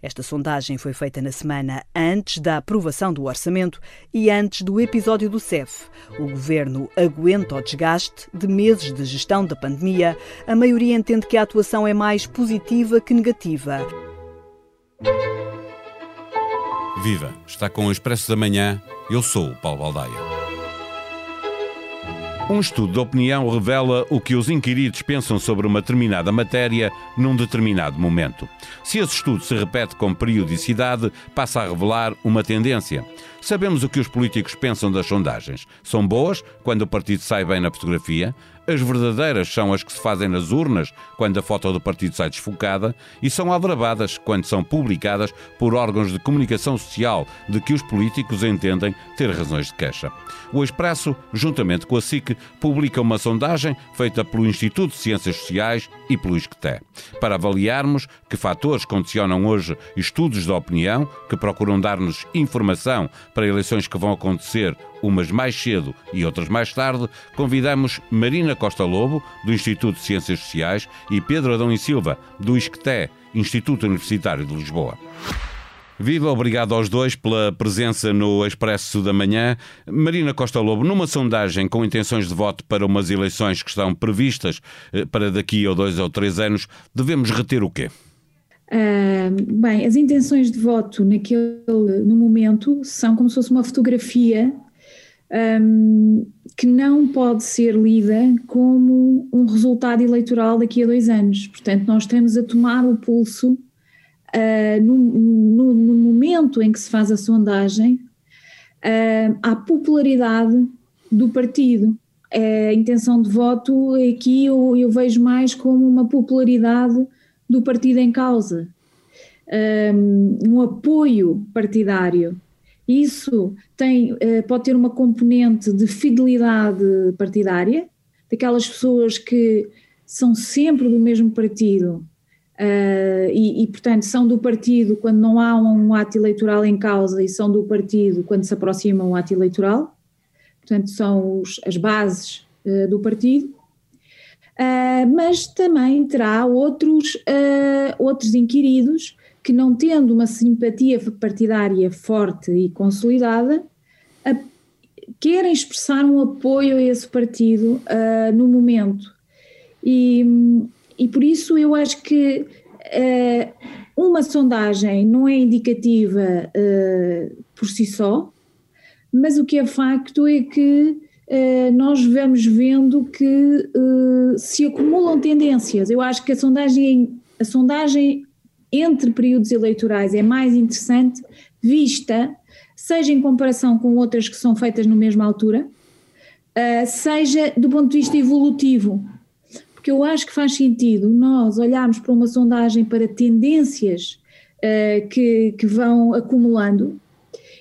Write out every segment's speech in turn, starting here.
Esta sondagem foi feita na semana antes da aprovação do orçamento e antes do episódio do CEF. O governo aguenta o desgaste de meses de gestão da pandemia. A maioria entende que a atuação é mais positiva que negativa. Viva! Está com o Expresso da Manhã. Eu sou o Paulo Baldaia. Um estudo de opinião revela o que os inquiridos pensam sobre uma determinada matéria num determinado momento. Se esse estudo se repete com periodicidade, passa a revelar uma tendência. Sabemos o que os políticos pensam das sondagens. São boas quando o partido sai bem na fotografia, as verdadeiras são as que se fazem nas urnas, quando a foto do partido sai desfocada, e são aldrabadas quando são publicadas por órgãos de comunicação social de que os políticos entendem ter razões de queixa. O Expresso, juntamente com a SIC, publica uma sondagem feita pelo Instituto de Ciências Sociais e pelo ISCTE, para avaliarmos que fatores condicionam hoje estudos de opinião que procuram dar-nos informação para eleições que vão acontecer umas mais cedo e outras mais tarde, convidamos Marina Costa Lobo, do Instituto de Ciências Sociais, e Pedro Adão e Silva, do ISCTE, Instituto Universitário de Lisboa. Viva, obrigado aos dois pela presença no Expresso da Manhã. Marina Costa Lobo, numa sondagem com intenções de voto para umas eleições que estão previstas eh, para daqui a dois ou três anos, devemos reter o quê? Uh, bem, as intenções de voto naquele, no momento são como se fosse uma fotografia um, que não pode ser lida como um resultado eleitoral daqui a dois anos. Portanto, nós estamos a tomar o pulso uh, no, no, no, momento em que se faz a sondagem, uh, à popularidade do partido. A intenção de voto aqui eu, eu vejo mais como uma popularidade do partido em causa, um, um apoio partidário. Isso tem, uh, pode ter uma componente de fidelidade partidária, daquelas pessoas que são sempre do mesmo partido Uh, e, e, portanto, são do partido quando não há um ato eleitoral em causa e são do partido quando se aproxima um ato eleitoral. Portanto, são os, as bases uh, do partido. Uh, mas também terá outros, outros inquiridos que, não tendo uma simpatia partidária forte e consolidada, querem expressar um apoio a esse partido no momento. E, e por isso eu acho que uh, uma sondagem não é indicativa uh, por si só, mas o que é facto é que uh, nós vamos vendo que se acumulam tendências. Eu acho que a sondagem, a sondagem entre períodos eleitorais é mais interessante vista, seja em comparação com outras que são feitas na mesma altura, seja do ponto de vista evolutivo. Porque eu acho que faz sentido nós olharmos para uma sondagem para tendências uh, que, que vão acumulando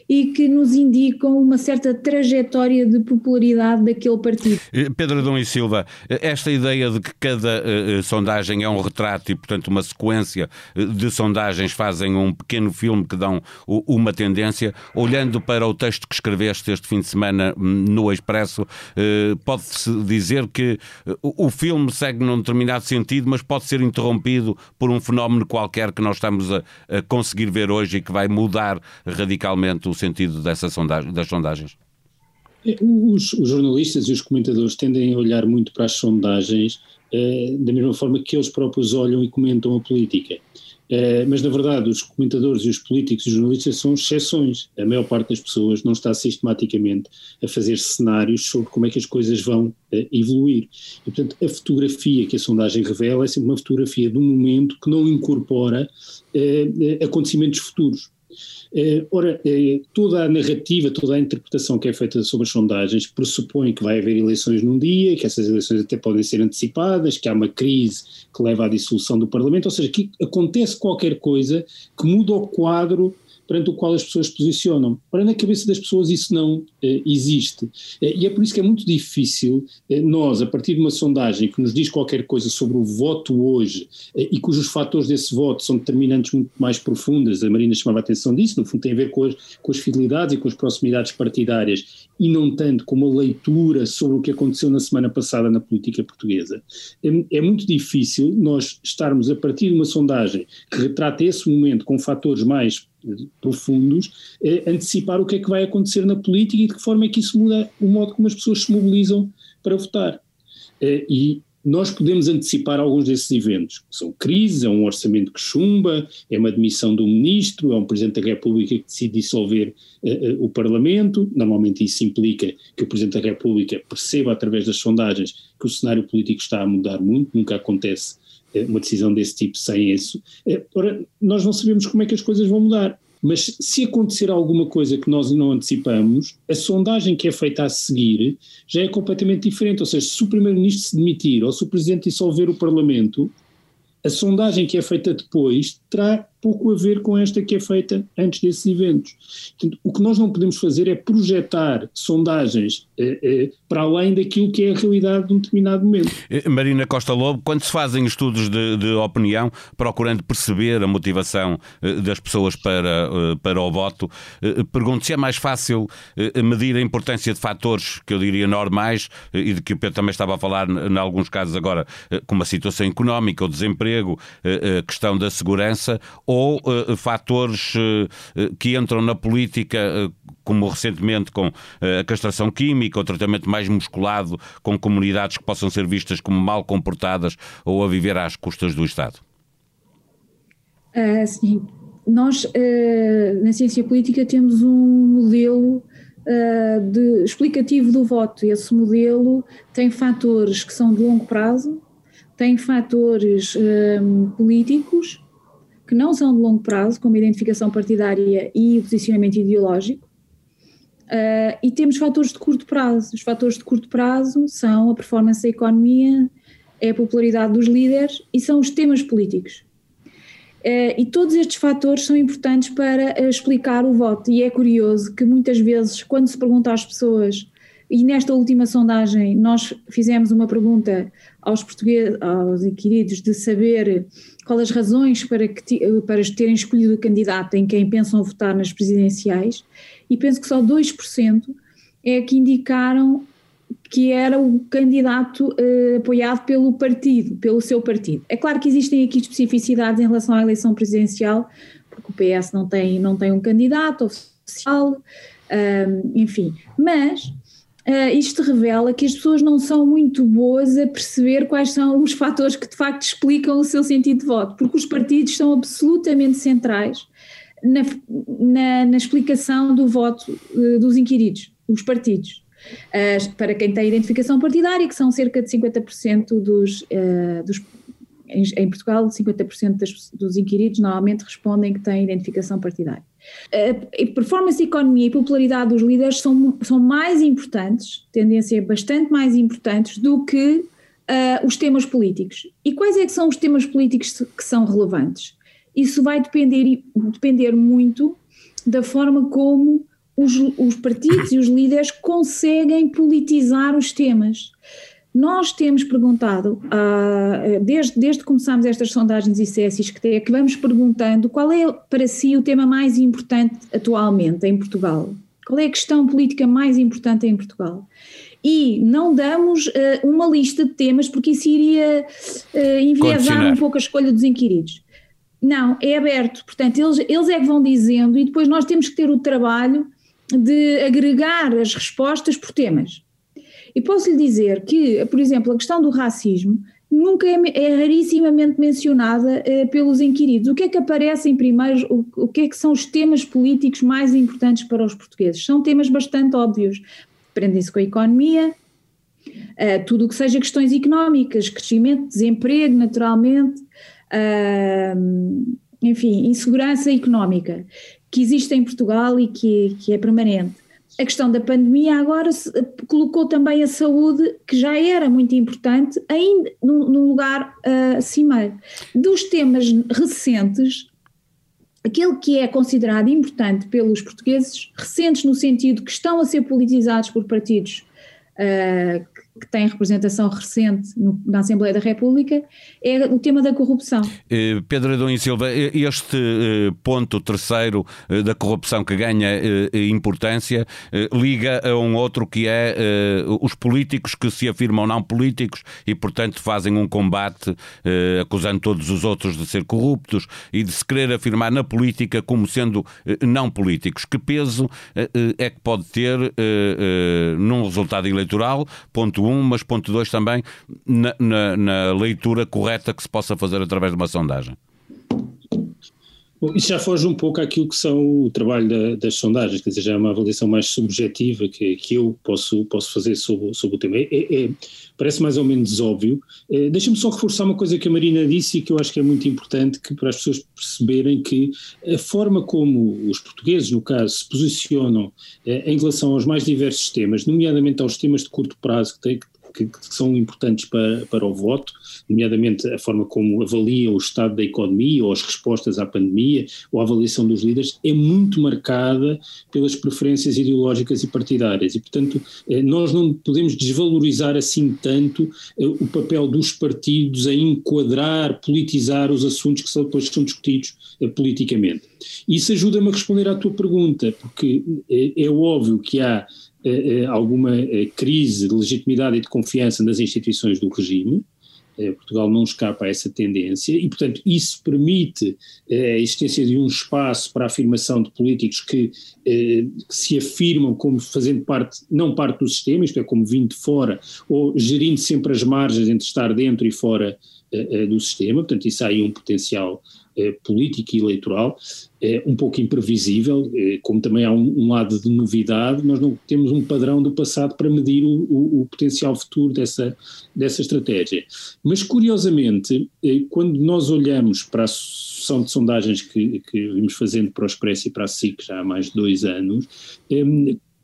e que nos indicam uma certa trajetória de popularidade daquele partido. Eh, Pedro Adão e Silva, eh, esta ideia de que cada uh, sondagem é um retrato e, portanto, uma sequência de sondagens fazem um pequeno filme que dão uma tendência, olhando para o texto que escreveste este fim de semana hum, no Expresso, uh, pode-se dizer que o filme segue num determinado sentido, mas pode ser interrompido por um fenómeno qualquer que nós estamos a, a conseguir ver hoje e que vai mudar radicalmente o sentido dessa sondagem, das sondagens? Os, os, jornalistas e os comentadores tendem a olhar muito para as sondagens eh, da mesma forma que eles próprios olham e comentam a política. Eh, mas, na verdade, os comentadores e os políticos e os jornalistas são exceções. A maior parte das pessoas não está sistematicamente a fazer cenários sobre como é que as coisas vão eh, evoluir. E, portanto, a fotografia que a sondagem revela é sempre uma fotografia um momento que não incorpora acontecimentos futuros. Eh, ora, eh, toda a narrativa, toda a interpretação que é feita sobre as sondagens pressupõe que vai haver eleições num dia, que essas eleições até podem ser antecipadas, que há uma crise que leva à dissolução do Parlamento, ou seja, que acontece qualquer coisa que muda o quadro perante o qual as pessoas se posicionam. Ora, na cabeça das pessoas isso não eh, existe. Eh, e é por isso que é muito difícil eh, nós, a partir de uma sondagem que nos diz qualquer coisa sobre o voto hoje e cujos fatores desse voto são determinantes muito mais profundas, a Marina chamava a atenção disso, no fundo tem a ver com as, com as fidelidades e com as proximidades partidárias e não tanto com uma leitura sobre o que aconteceu na semana passada na política portuguesa. É, é muito difícil nós estarmos a partir de uma sondagem que retrata esse momento com fatores mais profundos, é antecipar o que é que vai acontecer na política e de que forma é que isso muda o modo como as pessoas se mobilizam para votar. É, e nós podemos antecipar alguns desses eventos. São crises, é um orçamento que chumba, é uma demissão do ministro, é um Presidente da República que decide dissolver uh, uh, o Parlamento. Normalmente isso implica que o Presidente da República perceba através das sondagens que o cenário político está a mudar muito, nunca acontece uma decisão desse tipo sem isso. ora, nós não sabemos como é que as coisas vão mudar. Mas se acontecer alguma coisa que nós não antecipamos, a sondagem que é feita a seguir já é completamente diferente. Ou seja, se o Primeiro-Ministro se demitir ou se o Presidente dissolver o Parlamento, a sondagem que é feita depois terá pouco a ver com esta que é feita antes desses eventos. Portanto, o que nós não podemos fazer é projetar sondagens eh, eh, para além daquilo que é a realidade de um determinado momento. Eh, Marina Costa Lobo, quando se fazem estudos de, de opinião, procurando perceber a motivação eh, das pessoas para, eh, para o voto, eh, pergunto se é mais fácil medir a importância de fatores que eu diria normais e de que o Pedro também estava a falar em alguns casos agora, como a situação económica, o desemprego, a questão da segurança, ou uh, fatores uh, que entram na política, uh, como recentemente com a castração química, o tratamento mais musculado com comunidades que possam ser vistas como mal comportadas ou a viver às custas do Estado? Uh, sim. Nós, na ciência política, temos um modelo de, explicativo do voto. Esse modelo tem fatores que são de longo prazo, tem fatores políticos que não são de longo prazo, como identificação partidária e posicionamento ideológico, uh, e temos fatores de curto prazo. Os fatores de curto prazo são a performance da economia, é a popularidade dos líderes e são os temas políticos. Uh, e todos estes fatores são importantes para explicar o voto, e é curioso que muitas vezes, quando se pergunta às pessoas, e nesta última sondagem nós fizemos uma pergunta aos portugueses, aos inquiridos, de saber quais as razões para, que, para terem escolhido o candidato em quem pensam votar nas presidenciais, e penso que só 2% é que indicaram que era o candidato uh, apoiado pelo partido, pelo seu partido. É claro que existem aqui especificidades em relação à eleição presidencial, porque o PS não tem, não tem um candidato oficial, enfim, mas uh, isto revela que as pessoas não são muito boas a perceber quais são os fatores que de facto explicam o seu sentido de voto, porque os partidos são absolutamente centrais na, na, na explicação do voto uh, dos inquiridos, os partidos. Uh, para quem tem identificação partidária, que são cerca de 50% dos, dos em, em Portugal, 50% das, dos inquiridos normalmente respondem que têm identificação partidária. A performance, economia e popularidade dos líderes são, são mais importantes, tendem a ser bastante mais importantes do que uh, os temas políticos. E quais é que são os temas políticos que são relevantes? Isso vai depender, depender muito da forma como os, os partidos e os líderes conseguem politizar os temas. Nós temos perguntado, uh, desde, desde que começámos estas sondagens ICS que, é que vamos perguntando qual é para si o tema mais importante atualmente em Portugal. Qual é a questão política mais importante em Portugal? E não damos uh, uma lista de temas porque isso iria uh, enviesar um pouco a escolha dos inquiridos. Não, é aberto. Portanto, eles, eles é que vão dizendo e depois nós temos que ter o trabalho de agregar as respostas por temas. E posso lhe dizer que, por exemplo, a questão do racismo nunca é, é rarissimamente mencionada eh, pelos inquiridos. O que é que aparece em primeiro, o, o, que é que são os temas políticos mais importantes para os portugueses? São temas bastante óbvios, prendem-se com a economia, eh, tudo o que seja questões económicas, crescimento, desemprego, naturalmente, enfim, insegurança económica, que existe em Portugal e que, que é permanente a questão da pandemia agora se, colocou também a saúde, que já era muito importante, ainda num, lugar uh, cimeiro. Dos temas recentes, aquele que é considerado importante pelos portugueses, recentes no sentido que estão a ser politizados por partidos uh, que tem representação recente no, na Assembleia da República, é o tema da corrupção. Eh, Pedro Adão e Silva, eh, este eh, ponto terceiro da corrupção que ganha importância liga a um outro que é os políticos que se afirmam não políticos e, portanto, fazem um combate acusando todos os outros de ser corruptos e de se querer afirmar na política como sendo não políticos. Que peso é que pode ter num resultado eleitoral? Ponto um, mas ponto dois também na, na, na leitura correta que se possa fazer através de uma sondagem. Bom, isso já foge um pouco àquilo que são o trabalho da, das sondagens, quer dizer, já é uma avaliação mais subjetiva que, que eu posso, posso fazer sobre, sobre o tema. É, é, parece mais ou menos óbvio. É, Deixa-me só reforçar uma coisa que a Marina disse e que eu acho que é muito importante que, para as pessoas perceberem que a forma como os portugueses, no caso, se posicionam é, em relação aos mais diversos temas, nomeadamente aos temas de curto prazo que, tem, que, que, são importantes para, para o voto, nomeadamente a forma como avaliam o estado da economia ou as respostas à pandemia ou a avaliação dos líderes, é muito marcada pelas preferências ideológicas e partidárias. E, portanto, eh, nós não podemos desvalorizar assim tanto eh, o papel dos partidos em enquadrar, politizar os assuntos que depois são discutidos eh, politicamente. Isso ajuda-me a responder à tua pergunta, porque é óbvio que há alguma eh, crise de legitimidade e de confiança nas instituições do regime. Portugal não escapa a essa tendência e, portanto, isso permite a existência de um espaço para a afirmação de políticos que, que, se afirmam como fazendo parte, não parte do sistema, isto é, como vindo de fora, ou gerindo sempre as margens entre estar dentro e fora do sistema, portanto, isso aí um potencial é, político e eleitoral, é um pouco imprevisível, é, como também há um, um, lado de novidade, nós não temos um padrão do passado para medir o, o, o potencial futuro dessa, dessa estratégia. Mas, curiosamente, é, quando nós olhamos para a sucessão de sondagens que, que vimos fazendo para o Expresso e para a SIC já há mais de dois anos, é,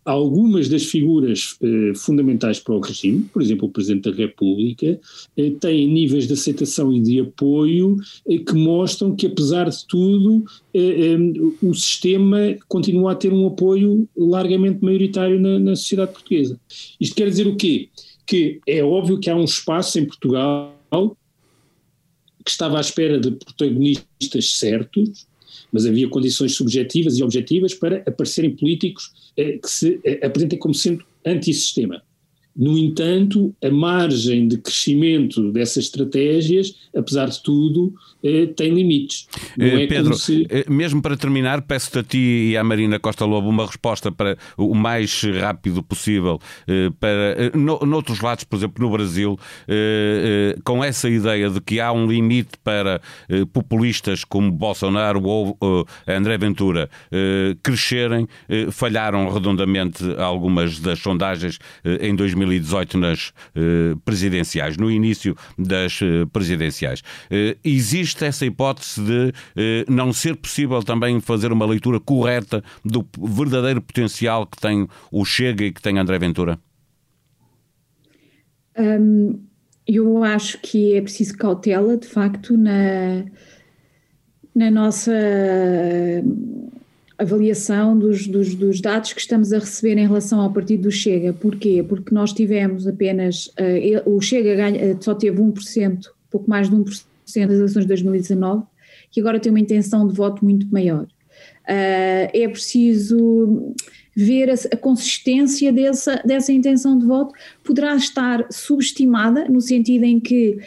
algumas das figuras eh, fundamentais para o regime, por exemplo, o Presidente da República, eh, têm níveis de aceitação e de apoio eh, que mostram que, apesar de tudo, eh, eh, o sistema continua a ter um apoio largamente maioritário na, na sociedade portuguesa. Isto quer dizer o quê? Que é óbvio que há um espaço em Portugal que estava à espera de protagonistas certos, mas havia condições subjetivas e objetivas para aparecerem políticos eh, que se eh, apresentem como sendo antissistema. No entanto, a margem de crescimento dessas estratégias, apesar de tudo, eh, tem limites. Eh, é Pedro, se... Eh, mesmo para terminar, peço-te a ti e à Marina Costa Lobo uma resposta para o mais rápido possível para no, noutros lados, por exemplo, no Brasil, com essa ideia de que há um limite para populistas como Bolsonaro ou André Ventura crescerem, falharam redondamente algumas das sondagens em 2018 nas presidenciais, no início das presidenciais. Existe existe essa hipótese de eh, não ser possível também fazer uma leitura correta do verdadeiro potencial que tem o Chega e que tem André Ventura? Um, eu acho que é preciso cautela, de facto, na, na nossa avaliação dos, dos, dos, dados que estamos a receber em relação ao partido do Chega. Porquê? Porque nós tivemos apenas, uh, o Chega ganha, só teve 1%, pouco mais de 1% das eleições de 2019, que agora tem uma intenção de voto muito maior. Uh, é preciso ver a, a, consistência dessa, dessa intenção de voto, poderá estar subestimada, no sentido em que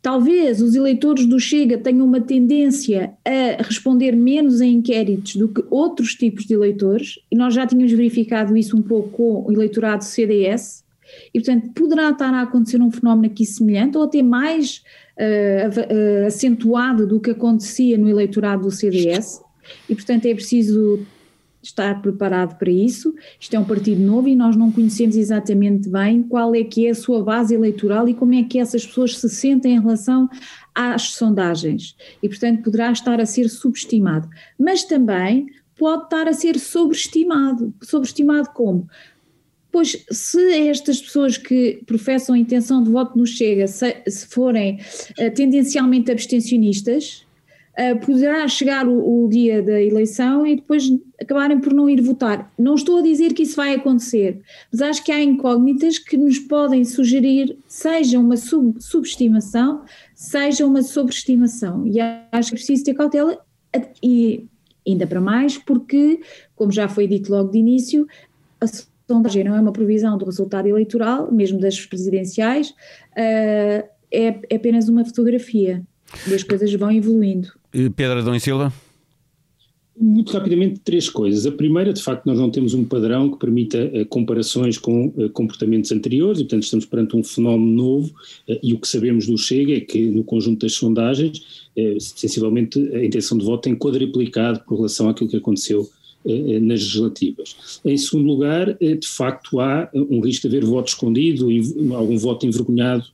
talvez os eleitores do Chega tenham uma tendência a responder menos em inquéritos do que outros tipos de eleitores, e nós já tínhamos verificado isso um pouco com o eleitorado CDS, e portanto poderá estar a acontecer um fenómeno aqui semelhante, ou até mais uh, acentuado do que acontecia no eleitorado do CDS e, portanto, é preciso estar preparado para isso. Isto é um partido novo e nós não conhecemos exatamente bem qual é que é a sua base eleitoral e como é que essas pessoas se sentem em relação às sondagens. E, portanto, poderá estar a ser subestimado. Mas também pode estar a ser sobreestimado. Sobreestimado como? Pois, se estas pessoas que professam a intenção de voto no Chega, se, se forem uh, tendencialmente abstencionistas, poderá chegar o, o, dia da eleição e depois acabarem por não ir votar. Não estou a dizer que isso vai acontecer, mas acho que há incógnitas que nos podem sugerir, seja uma sub, subestimação, seja uma sobreestimação. E acho que é preciso ter cautela e ainda para mais, porque, como já foi dito logo de início, a sondagem não é uma previsão do resultado eleitoral, mesmo das presidenciais, uh, é, é apenas uma fotografia e as coisas vão evoluindo. Pedro Adão e Silva? Muito rapidamente, três coisas. A primeira, de facto, nós não temos um padrão que permita uh, comparações com uh, comportamentos anteriores e, portanto, estamos perante um fenómeno novo uh, e o que sabemos do Chega é que, no conjunto das sondagens, sensivelmente a intenção de voto tem quadriplicado por relação àquilo que aconteceu eh, eh, nas legislativas. Em segundo lugar, eh, de facto há um risco de haver voto escondido, algum voto envergonhado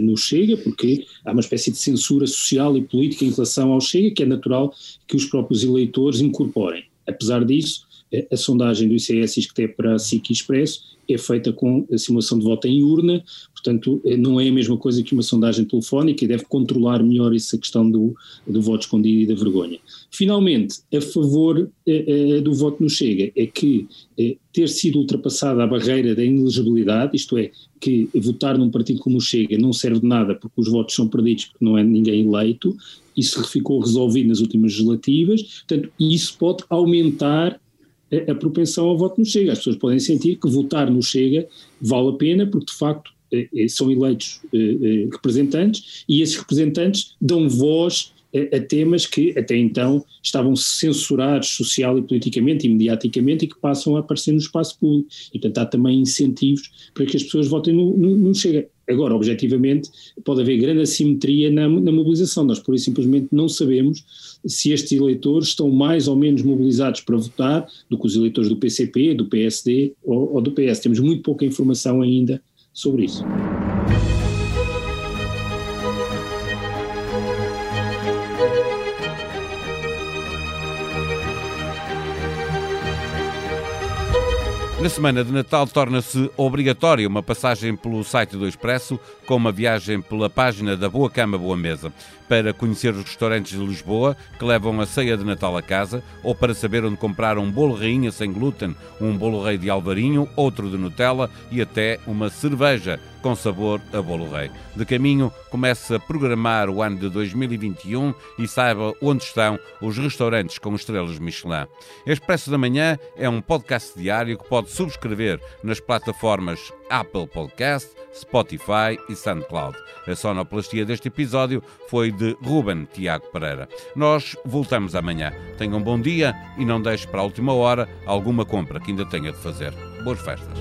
no Chega, porque há uma espécie de censura social e política em relação ao Chega, que é natural que os próprios eleitores incorporem. Apesar disso, a sondagem do ICS diz que até para a SIC Expresso é feita com a simulação de voto em urna, portanto não é a mesma coisa que uma sondagem telefónica e deve controlar melhor essa questão do, do voto escondido e da vergonha. Finalmente, a favor eh, eh, do voto no Chega é que eh, ter sido ultrapassada a barreira da inelegibilidade, isto é, que votar num partido como o Chega não serve de nada porque os votos são perdidos porque não é ninguém eleito, isso ficou resolvido nas últimas legislativas, portanto isso pode aumentar a, propensão ao voto no Chega. As pessoas podem sentir que votar no Chega vale a pena, porque de facto eh, eh, são eleitos eh, representantes e esses representantes dão voz a, temas que até então estavam censurados social e politicamente e mediaticamente e que passam a aparecer no espaço público. E, portanto, há também incentivos para que as pessoas votem no, no, no Chega. Agora, objetivamente, pode haver grande assimetria na, na mobilização. Nós, por isso, simplesmente não sabemos se estes eleitores estão mais ou menos mobilizados para votar do que os eleitores do PCP, do PSD ou, ou do PS. Temos muito pouca informação ainda sobre isso. Na semana de Natal torna-se obrigatória uma passagem pelo site do Expresso com uma viagem pela página da Boa Cama Boa Mesa. Para conhecer os restaurantes de Lisboa que levam a ceia de Natal a casa ou para saber onde comprar um bolo rainha sem glúten, um bolo rei de alvarinho, outro de Nutella e até uma cerveja com sabor a bolo rei. De caminho, comece a programar o ano de 2021 e saiba onde estão os restaurantes com estrelas Michelin. Expresso da Manhã é um podcast diário que pode subscrever nas plataformas Apple Podcast, Spotify e SoundCloud. A sonoplastia deste episódio foi de Ruben Tiago Pereira. Nós voltamos amanhã. Tenham um bom dia e não deixe para a última hora alguma compra que ainda tenha de fazer. Boas festas.